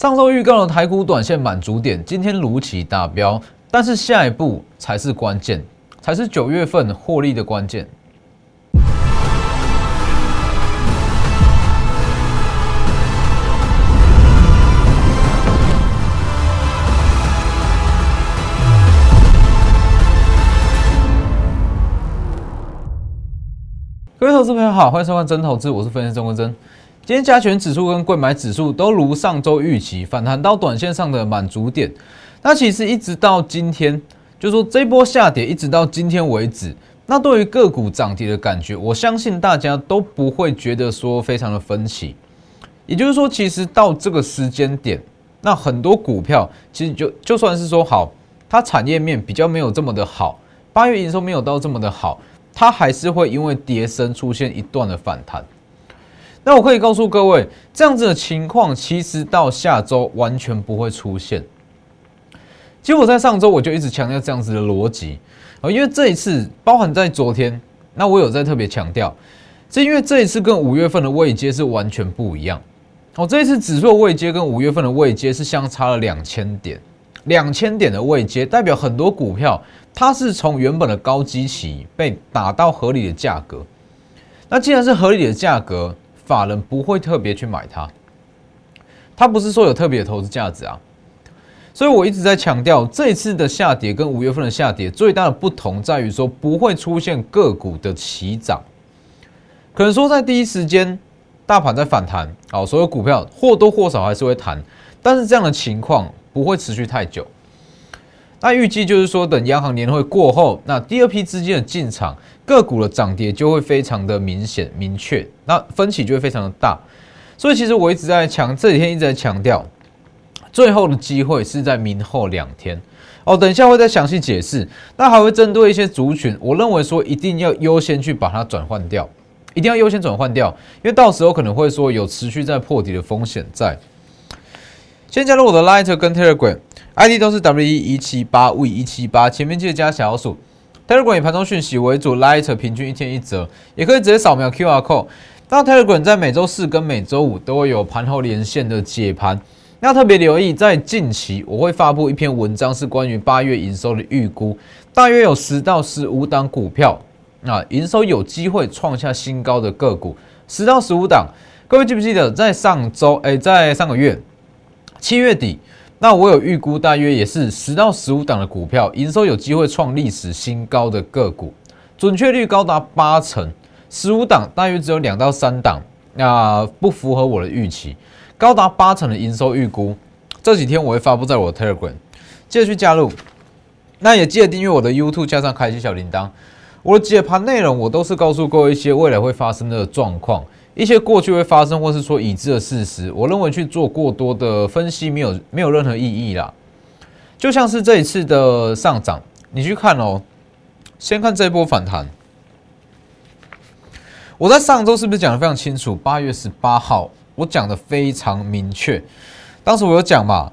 上周预告的台股短线满足点，今天如期达标，但是下一步才是关键，才是九月份获利的关键。各位投资朋友好，欢迎收看真投资，我是分析师钟国珍。今天加权指数跟贵买指数都如上周预期反弹到短线上的满足点。那其实一直到今天，就说这波下跌一直到今天为止，那对于个股涨跌的感觉，我相信大家都不会觉得说非常的分歧。也就是说，其实到这个时间点，那很多股票其实就就算是说好，它产业面比较没有这么的好，八月营收没有到这么的好。它还是会因为跌升出现一段的反弹。那我可以告诉各位，这样子的情况其实到下周完全不会出现。其实我在上周我就一直强调这样子的逻辑啊，因为这一次包含在昨天，那我有在特别强调，是因为这一次跟五月份的位阶是完全不一样。哦，这一次指数位阶跟五月份的位阶是相差了两千点，两千点的位阶代表很多股票。它是从原本的高基期被打到合理的价格，那既然是合理的价格，法人不会特别去买它，它不是说有特别的投资价值啊，所以我一直在强调，这次的下跌跟五月份的下跌最大的不同在于说不会出现个股的齐涨，可能说在第一时间大盘在反弹，好，所有股票或多或少还是会弹，但是这样的情况不会持续太久。那预计就是说，等央行年会过后，那第二批资金的进场，个股的涨跌就会非常的明显明确，那分歧就会非常的大。所以其实我一直在强，这几天一直在强调，最后的机会是在明后两天哦。等一下会再详细解释。那还会针对一些族群，我认为说一定要优先去把它转换掉，一定要优先转换掉，因为到时候可能会说有持续在破底的风险在。先加入我的 Light 跟 Telegram。ID 都是 W 一一七八 V 一七八，前面记得加小数。Telegram 以盘中讯息为主，Light 平均一天一折，也可以直接扫描 QR code。那 Telegram 在每周四跟每周五都会有盘后连线的解盘。那特别留意，在近期我会发布一篇文章，是关于八月营收的预估，大约有十到十五档股票，啊，营收有机会创下新高的个股，十到十五档。各位记不记得，在上周，哎，在上个月七月底。那我有预估，大约也是十到十五档的股票，营收有机会创历史新高。的个股准确率高达八成，十五档大约只有两到三档，那不符合我的预期。高达八成的营收预估，这几天我会发布在我的 Telegram，记得去加入。那也记得订阅我的 YouTube，加上开启小铃铛。我的解盘内容，我都是告诉各位一些未来会发生的状况。一些过去会发生，或是说已知的事实，我认为去做过多的分析没有没有任何意义啦。就像是这一次的上涨，你去看哦，先看这一波反弹。我在上周是不是讲的非常清楚？八月十八号我讲的非常明确，当时我有讲嘛，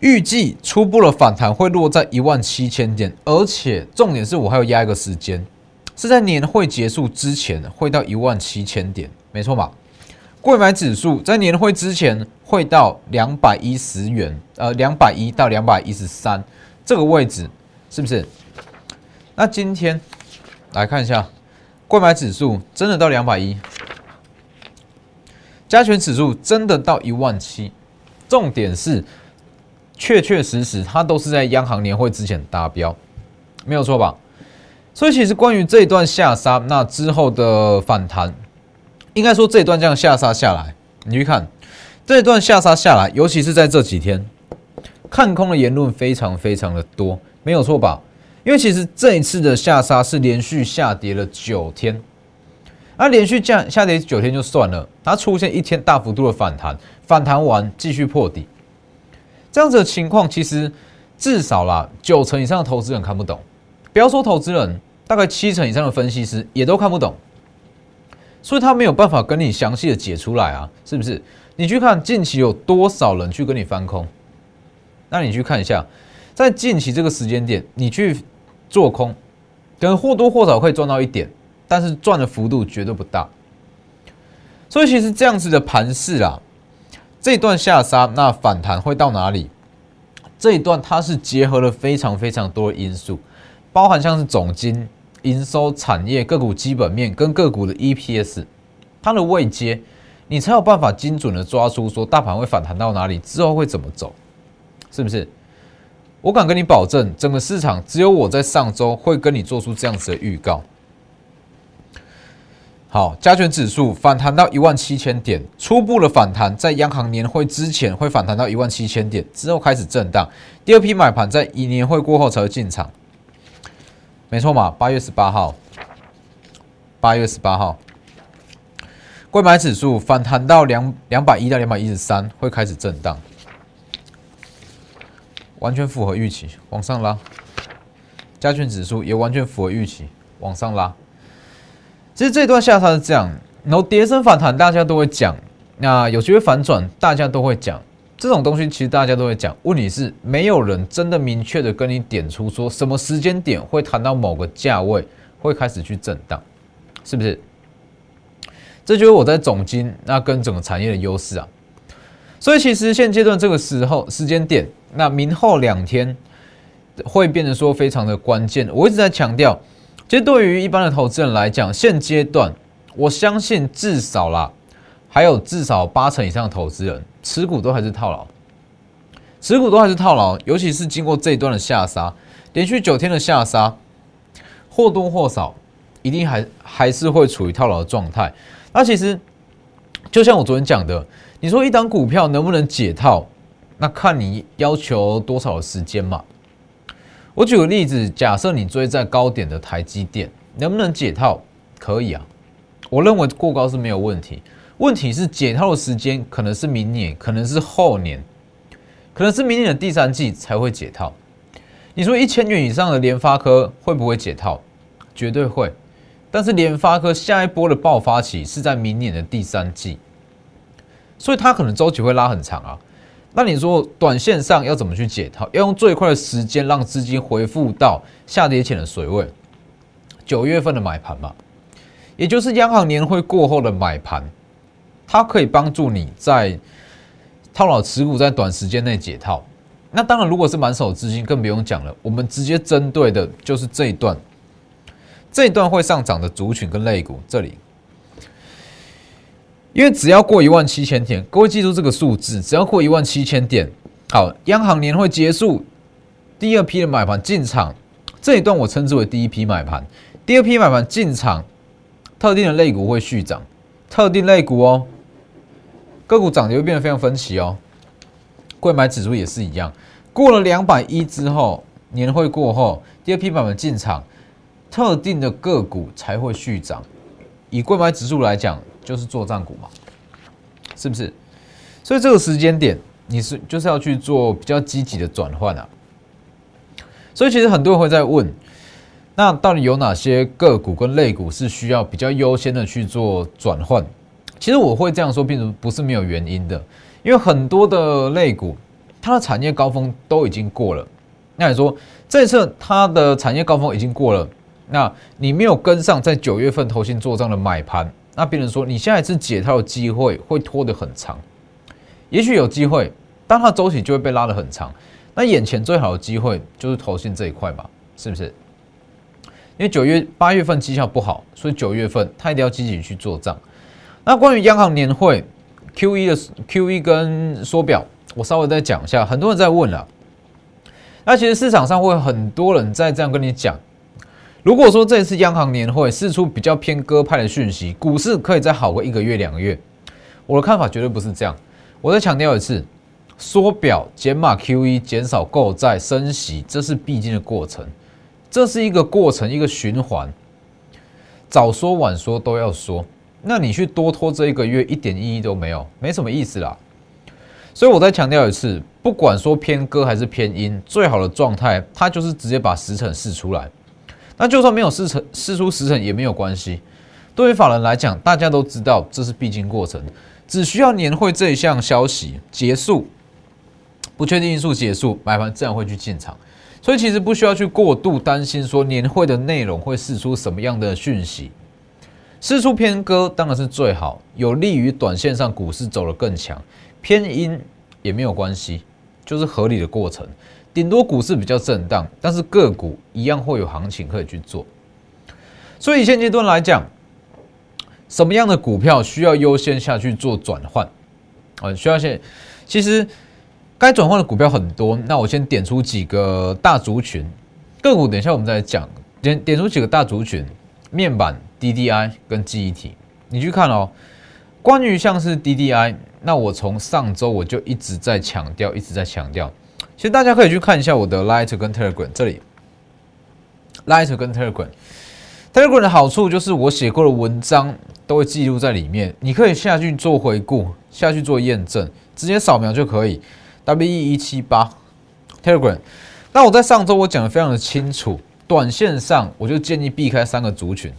预计初步的反弹会落在一万七千点，而且重点是我还要压一个时间，是在年会结束之前会到一万七千点。没错吧？贵买指数在年会之前会到两百一十元，呃，两百一到两百一十三这个位置，是不是？那今天来看一下，贵买指数真的到两百一，加权指数真的到一万七，重点是确确实实它都是在央行年会之前达标，没有错吧？所以其实关于这一段下杀，那之后的反弹。应该说这一段这样下杀下来，你去看这一段下杀下来，尤其是在这几天，看空的言论非常非常的多，没有错吧？因为其实这一次的下杀是连续下跌了九天，那连续降下跌九天就算了，它出现一天大幅度的反弹，反弹完继续破底，这样子的情况，其实至少啦九成以上的投资人看不懂，不要说投资人，大概七成以上的分析师也都看不懂。所以他没有办法跟你详细的解出来啊，是不是？你去看近期有多少人去跟你翻空，那你去看一下，在近期这个时间点，你去做空，可能或多或少可以赚到一点，但是赚的幅度绝对不大。所以其实这样子的盘势啊，这一段下杀，那反弹会到哪里？这一段它是结合了非常非常多的因素，包含像是总金、营收、产业、个股基本面跟个股的 EPS，它的位阶，你才有办法精准的抓出说大盘会反弹到哪里，之后会怎么走，是不是？我敢跟你保证，整个市场只有我在上周会跟你做出这样子的预告。好，加权指数反弹到一万七千点，初步的反弹在央行年会之前会反弹到一万七千点，之后开始震荡。第二批买盘在一年会过后才会进场，没错嘛？八月十八号，八月十八号，贵买指数反弹到两两百一到两百一十三会开始震荡，完全符合预期，往上拉。加权指数也完全符合预期，往上拉。其实这段下杀是这样，然后跌升反弹，大家都会讲。那有机会反转，大家都会讲。这种东西其实大家都会讲。问题是，没有人真的明确的跟你点出说什么时间点会谈到某个价位会开始去震荡，是不是？这就是我在总金那跟整个产业的优势啊。所以其实现阶段这个时候时间点，那明后两天会变得说非常的关键。我一直在强调。其实对于一般的投资人来讲，现阶段我相信至少啦，还有至少八成以上的投资人持股都还是套牢，持股都还是套牢，尤其是经过这一段的下杀，连续九天的下杀，或多或少一定还还是会处于套牢的状态。那其实就像我昨天讲的，你说一档股票能不能解套，那看你要求多少的时间嘛。我举个例子，假设你追在高点的台积电，能不能解套？可以啊，我认为过高是没有问题。问题是解套的时间可能是明年，可能是后年，可能是明年的第三季才会解套。你说一千元以上的联发科会不会解套？绝对会。但是联发科下一波的爆发期是在明年的第三季，所以它可能周期会拉很长啊。那你说短线上要怎么去解套？要用最快的时间让资金回复到下跌前的水位，九月份的买盘嘛，也就是央行年会过后的买盘，它可以帮助你在套牢持股在短时间内解套。那当然，如果是满手资金，更不用讲了。我们直接针对的就是这一段，这一段会上涨的族群跟类股这里。因为只要过一万七千点，各位记住这个数字，只要过一万七千点，好，央行年会结束，第二批的买盘进场，这一段我称之为第一批买盘，第二批买盘进场，特定的类股会续涨，特定类股哦，个股涨跌会变得非常分歧哦，贵买指数也是一样，过了两百一之后，年会过后，第二批版本进场，特定的个股才会续涨，以贵买指数来讲。就是做账股嘛，是不是？所以这个时间点，你是就是要去做比较积极的转换啊。所以其实很多人会在问，那到底有哪些个股跟类股是需要比较优先的去做转换？其实我会这样说，并不是没有原因的，因为很多的类股，它的产业高峰都已经过了。那你说这次它的产业高峰已经过了，那你没有跟上在九月份投信做账的买盘？那别人说，你现在是解套的机会会拖得很长，也许有机会，但它周期就会被拉得很长。那眼前最好的机会就是投信这一块嘛，是不是？因为九月、八月份绩效不好，所以九月份他一定要积极去做账。那关于央行年会 Q E 的 Q E 跟缩表，我稍微再讲一下。很多人在问了，那其实市场上会很多人在这样跟你讲。如果说这一次央行年会释出比较偏鸽派的讯息，股市可以再好个一个月两个月，我的看法绝对不是这样。我再强调一次，缩表、减码 QE、减少购债、升息，这是必经的过程，这是一个过程，一个循环。早说晚说都要说，那你去多拖这一个月，一点意义都没有，没什么意思啦。所以我再强调一次，不管说偏歌还是偏阴，最好的状态，它就是直接把时辰试出来。那就算没有试成试出时辰也没有关系。对于法人来讲，大家都知道这是必经过程，只需要年会这一项消息结束，不确定因素结束，买盘自然会去进场。所以其实不需要去过度担心说年会的内容会试出什么样的讯息。释出偏割当然是最好，有利于短线上股市走得更强。偏阴也没有关系，就是合理的过程。顶多股市比较震荡，但是个股一样会有行情可以去做。所以现阶段来讲，什么样的股票需要优先下去做转换？啊，需要先，其实该转换的股票很多，那我先点出几个大族群个股，等一下我们再讲。点点出几个大族群：面板、DDI 跟记忆体。你去看哦，关于像是 DDI，那我从上周我就一直在强调，一直在强调。其实大家可以去看一下我的 Light 跟 Telegram 这里，Light 跟 Telegram。Telegram 的好处就是我写过的文章都会记录在里面，你可以下去做回顾，下去做验证，直接扫描就可以。W E 一七八 Telegram。那我在上周我讲的非常的清楚，短线上我就建议避开三个族群：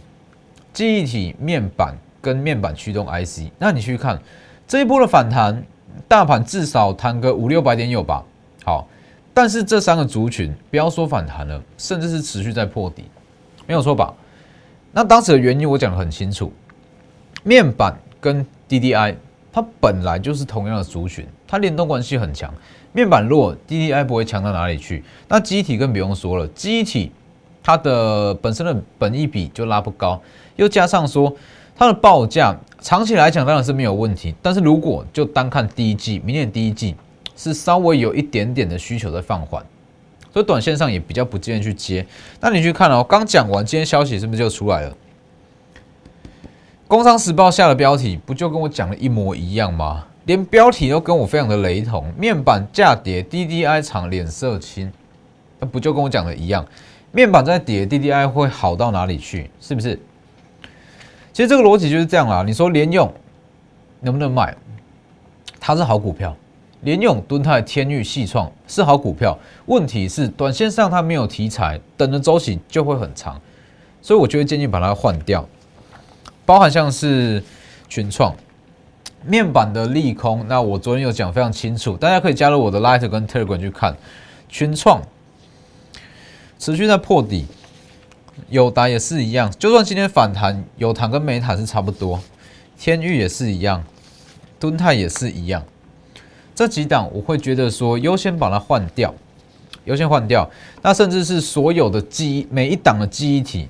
记忆体、面板跟面板驱动 IC。那你去看这一波的反弹，大盘至少弹个五六百点有吧？好，但是这三个族群不要说反弹了，甚至是持续在破底，没有错吧？那当时的原因我讲的很清楚，面板跟 DDI 它本来就是同样的族群，它联动关系很强。面板弱，DDI 不会强到哪里去。那机体更不用说了，机体它的本身的本益比就拉不高，又加上说它的报价长期来讲当然是没有问题，但是如果就单看第一季，明年第一季。是稍微有一点点的需求在放缓，所以短线上也比较不建议去接。那你去看哦，刚讲完，今天消息是不是就出来了？工商时报下的标题不就跟我讲的一模一样吗？连标题都跟我非常的雷同。面板价跌，DDI 厂脸色青，那不就跟我讲的一样？面板在跌，DDI 会好到哪里去？是不是？其实这个逻辑就是这样啦。你说联用能不能买？它是好股票。联用、敦泰、天域、细创是好股票，问题是短线上它没有题材，等的周期就会很长，所以我就会建议把它换掉。包含像是群创面板的利空，那我昨天有讲非常清楚，大家可以加入我的 Light 跟 Telegram 去看群创持续在破底，友达也是一样，就算今天反弹，友达跟美塔是差不多，天域也是一样，敦泰也是一样。这几档我会觉得说优先把它换掉，优先换掉。那甚至是所有的记每一档的记忆体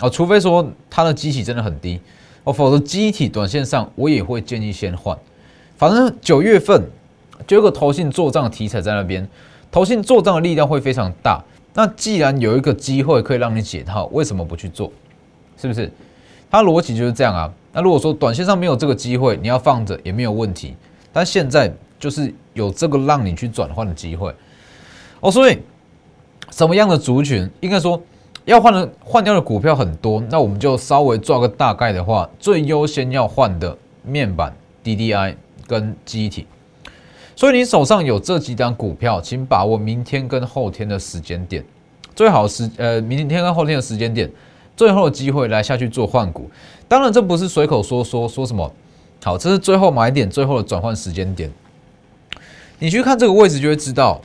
哦，除非说它的机体真的很低哦，否则记忆体短线上我也会建议先换。反正九月份就有个投信做账的题材在那边，投信做账的力量会非常大。那既然有一个机会可以让你解套，为什么不去做？是不是？它逻辑就是这样啊。那如果说短线上没有这个机会，你要放着也没有问题。但现在。就是有这个让你去转换的机会哦，所以什么样的族群应该说要换的换掉的股票很多，那我们就稍微做个大概的话，最优先要换的面板、DDI 跟机体。所以你手上有这几档股票，请把握明天跟后天的时间点，最好时呃明天跟后天的时间点，最后的机会来下去做换股。当然这不是随口说说说什么，好，这是最后买点，最后的转换时间点。你去看这个位置，就会知道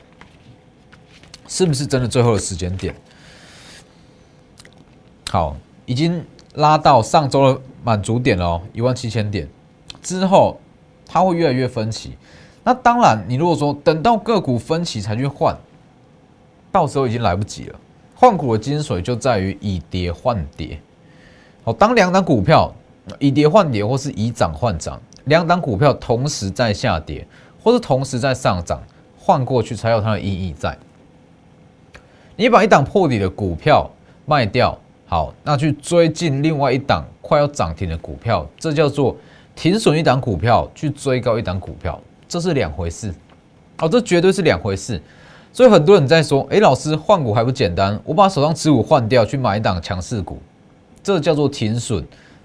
是不是真的最后的时间点。好，已经拉到上周的满足点了，一万七千点之后，它会越来越分歧。那当然，你如果说等到个股分歧才去换，到时候已经来不及了。换股的精髓就在于以跌换跌。好，当两档股票以跌换跌，或是以涨换涨，两档股票同时在下跌。或是同时在上涨，换过去才有它的意义在。你把一档破底的股票卖掉，好，那去追进另外一档快要涨停的股票，这叫做停损一档股票去追高一档股票，这是两回事。哦，这绝对是两回事。所以很多人在说，诶，老师换股还不简单？我把手上持股换掉，去买一档强势股，这叫做停损，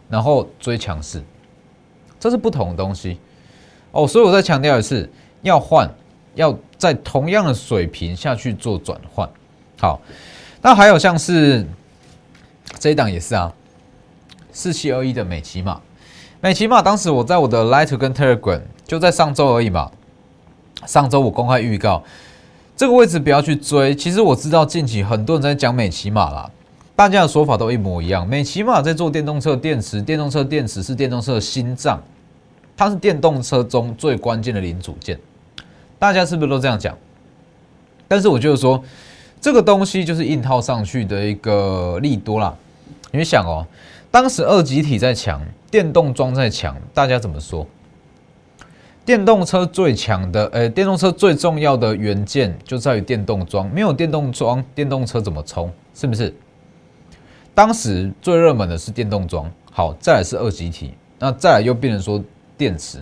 然后追强势，这是不同的东西。哦，所以我再强调一次，要换，要在同样的水平下去做转换。好，那还有像是这一档也是啊，四七二一的美骑马，美骑马当时我在我的 Light 跟 Telegram 就在上周而已嘛，上周我公开预告这个位置不要去追。其实我知道近期很多人在讲美骑马啦，大家的说法都一模一样。美骑马在做电动车电池，电动车电池是电动车的心脏。它是电动车中最关键的零组件，大家是不是都这样讲？但是我就是说，这个东西就是硬套上去的一个利多啦。你想哦，当时二级体在强，电动装在强，大家怎么说？电动车最强的，呃，电动车最重要的元件就在于电动桩，没有电动桩，电动车怎么充？是不是？当时最热门的是电动桩，好，再来是二级体，那再来又变成说。电池，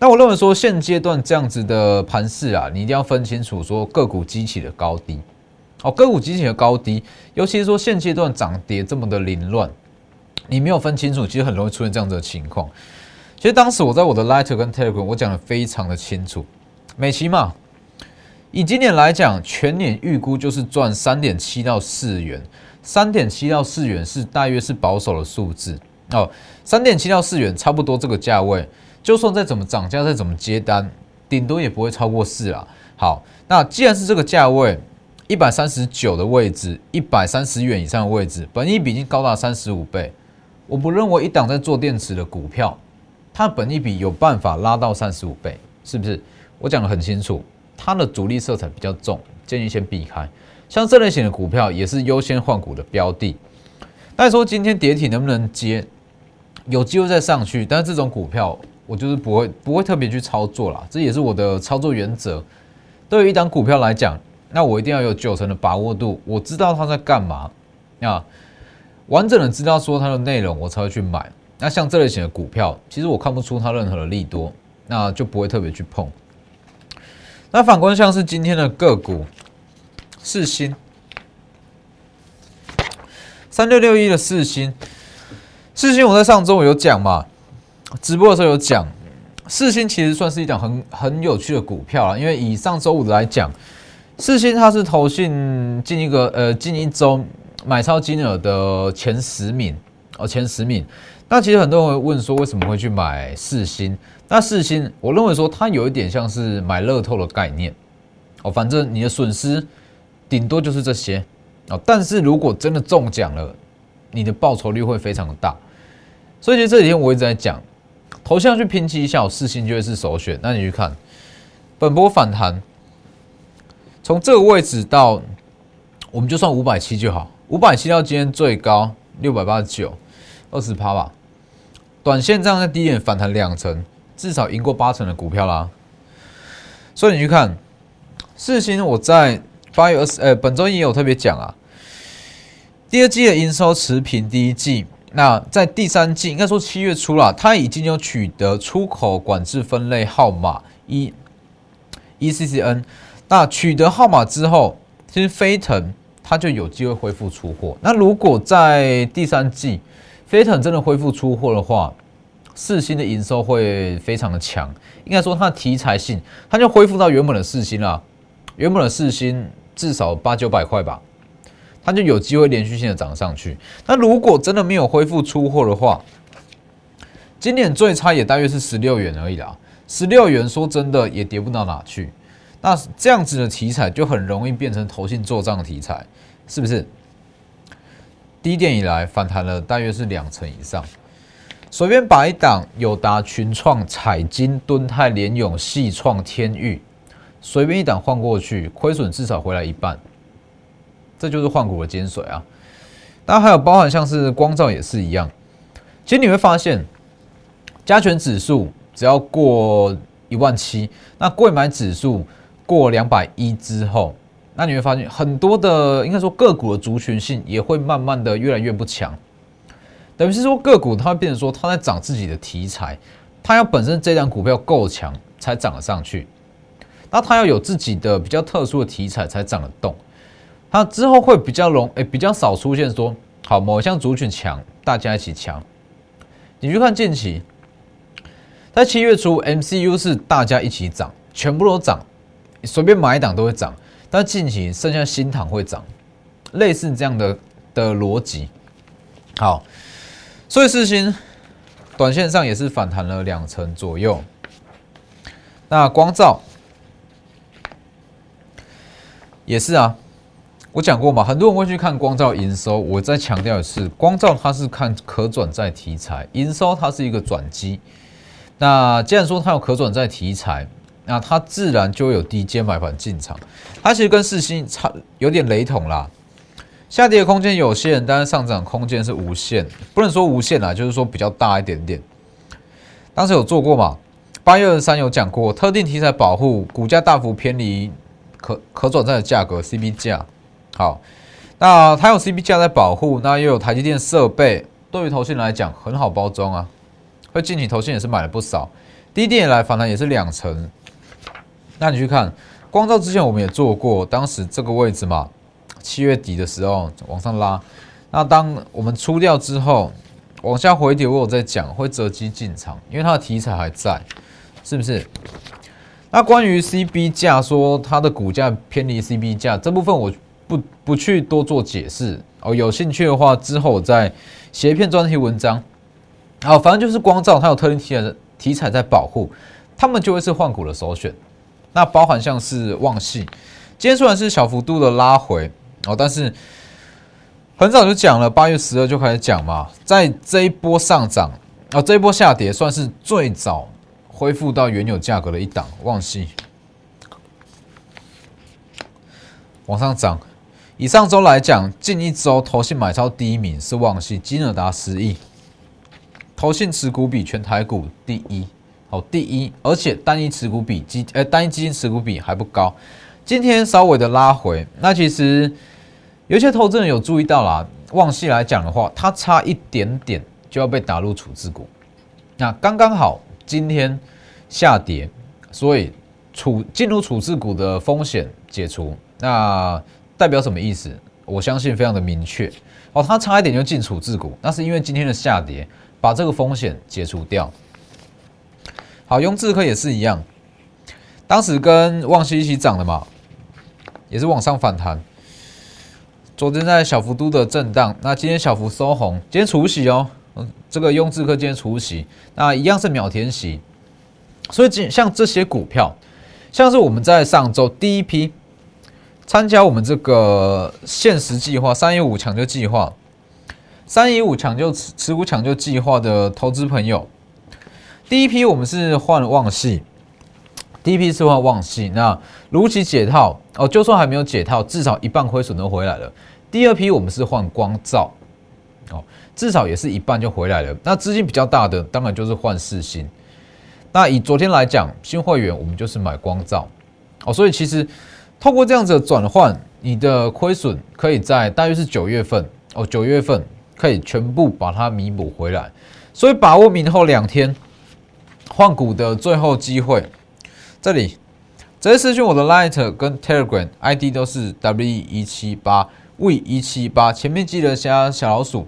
那我认为说现阶段这样子的盘势啊，你一定要分清楚说个股激起的高低。哦，个股激起的高低，尤其是说现阶段涨跌这么的凌乱，你没有分清楚，其实很容易出现这样子的情况。其实当时我在我的 Lighter 跟 Telegram 我讲的非常的清楚，美琪嘛，以今年来讲，全年预估就是赚三点七到四元，三点七到四元是大约是保守的数字。哦，三点七到四元，差不多这个价位，就算再怎么涨价，再怎么接单，顶多也不会超过四啦。好，那既然是这个价位，一百三十九的位置，一百三十元以上的位置，本益比已经高达三十五倍。我不认为一档在做电池的股票，它本益比有办法拉到三十五倍，是不是？我讲的很清楚，它的主力色彩比较重，建议先避开。像这类型的股票，也是优先换股的标的。再说今天跌停能不能接？有机会再上去，但是这种股票我就是不会不会特别去操作啦，这也是我的操作原则。对于一档股票来讲，那我一定要有九成的把握度，我知道它在干嘛，啊，完整的知道说它的内容，我才会去买。那像这类型的股票，其实我看不出它任何的利多，那就不会特别去碰。那反观像是今天的个股，四星三六六一的四星。四星我在上周有讲嘛，直播的时候有讲，四星其实算是一档很很有趣的股票啊，因为以上周五来讲，四星它是投信近一个呃近一周买超金额的前十名哦前十名。那其实很多人会问说为什么会去买四星？那四星我认为说它有一点像是买乐透的概念哦，反正你的损失顶多就是这些哦，但是如果真的中奖了，你的报酬率会非常的大。所以其实这几天我一直在讲，头像去拼绩效，四星就会是首选。那你去看本波反弹，从这个位置到，我们就算五百七就好，五百七到今天最高六百八十九，二十趴吧。短线这样在低点反弹两成，至少赢过八成的股票啦。所以你去看四星，我在八月二十，呃，本周也有特别讲啊，第二季的营收持平第一季。那在第三季，应该说七月初了，它已经有取得出口管制分类号码 E E C C N。那取得号码之后，其实飞腾它就有机会恢复出货。那如果在第三季飞腾真的恢复出货的话，四星的营收会非常的强。应该说它的题材性，它就恢复到原本的四星了。原本的四星至少八九百块吧。它就有机会连续性的涨上去。那如果真的没有恢复出货的话，今年最差也大约是十六元而已啦。十六元说真的也跌不到哪去。那这样子的题材就很容易变成投信做账的题材，是不是？低点以来反弹了大约是两成以上。随便把一档友达、群创、彩金、敦泰、联永、细创、天域，随便一档换过去，亏损至少回来一半。这就是换股的精髓啊！当然还有包含像是光照也是一样。其实你会发现，加权指数只要过一万七，那贵买指数过两百一之后，那你会发现很多的应该说个股的族群性也会慢慢的越来越不强。等于是说个股它会变成说它在涨自己的题材，它要本身这张股票够强才涨得上去，那它要有自己的比较特殊的题材才涨得动。它之后会比较容，诶，比较少出现说，好某一项族群强，大家一起强。你去看近期，在七月初，MCU 是大家一起涨，全部都涨，随便买一档都会涨。但近期剩下新塘会涨，类似这样的的逻辑。好，所以四星短线上也是反弹了两成左右。那光照也是啊。我讲过嘛，很多人会去看光照营收。我再强调一次，光照它是看可转债题材，营收它是一个转机。那既然说它有可转债题材，那它自然就会有低阶买盘进场。它其实跟四星差有点雷同啦，下跌的空间有限，但是上涨空间是无限，不能说无限啦，就是说比较大一点点。当时有做过嘛？八月二十三有讲过，特定题材保护股价大幅偏离可可转债的价格 CB 价。好，那它有 CB 价在保护，那又有台积电设备，对于投信来讲很好包装啊。会进去投信也是买了不少，低点来反弹也是两成。那你去看光照之前我们也做过，当时这个位置嘛，七月底的时候往上拉，那当我们出掉之后往下回跌，我有在讲会择机进场，因为它的题材还在。是不是？那关于 CB 价说它的股价偏离 CB 价这部分，我不不去多做解释哦。有兴趣的话，之后我再写一篇专题文章。好，反正就是光照它有特定题材的题材在保护，他们就会是换股的首选。那包含像是旺系，今天虽然是小幅度的拉回哦，但是很早就讲了，八月十二就开始讲嘛，在这一波上涨哦，这一波下跌算是最早。恢复到原有价格的一档，旺系往上涨。以上周来讲，近一周投信买超第一名是旺系，金额达十亿，投信持股比全台股第一，好第一，而且单一持股比基，呃单一基金持股比还不高。今天稍微的拉回，那其实有些投资人有注意到啦，旺系来讲的话，它差一点点就要被打入处置股，那刚刚好。今天下跌，所以处进入处置股的风险解除，那代表什么意思？我相信非常的明确哦，它差一点就进处置股，那是因为今天的下跌把这个风险解除掉。好，雍智科也是一样，当时跟旺西一起涨的嘛，也是往上反弹。昨天在小幅度的震荡，那今天小幅收红，今天除息哦。嗯这个雍智科今天除息，那一样是秒填息，所以像这些股票，像是我们在上周第一批参加我们这个限时计划三一五抢救计划，三一五抢救持持股抢救计划的投资朋友，第一批我们是换旺系，第一批是换旺系，那如期解套哦，就算还没有解套，至少一半亏损都回来了。第二批我们是换光照。哦至少也是一半就回来了。那资金比较大的，当然就是换四星。那以昨天来讲，新会员我们就是买光照哦，所以其实透过这样子的转换，你的亏损可以在大约是九月份哦，九月份可以全部把它弥补回来。所以把握明后两天换股的最后机会。这里直接私讯我的 Light 跟 Telegram ID 都是 W 一七八 V 一七八，前面记得加小老鼠。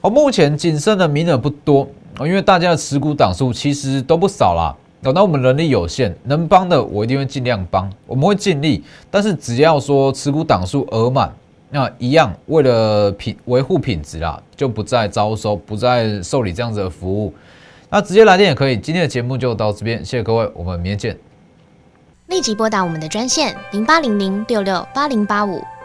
哦，目前仅剩的名额不多哦，因为大家的持股档数其实都不少啦。哦，那我们能力有限，能帮的我一定会尽量帮，我们会尽力。但是只要说持股档数额满，那一样为了品维护品质啦，就不再招收，不再受理这样子的服务。那直接来电也可以。今天的节目就到这边，谢谢各位，我们明天见。立即拨打我们的专线零八零零六六八零八五。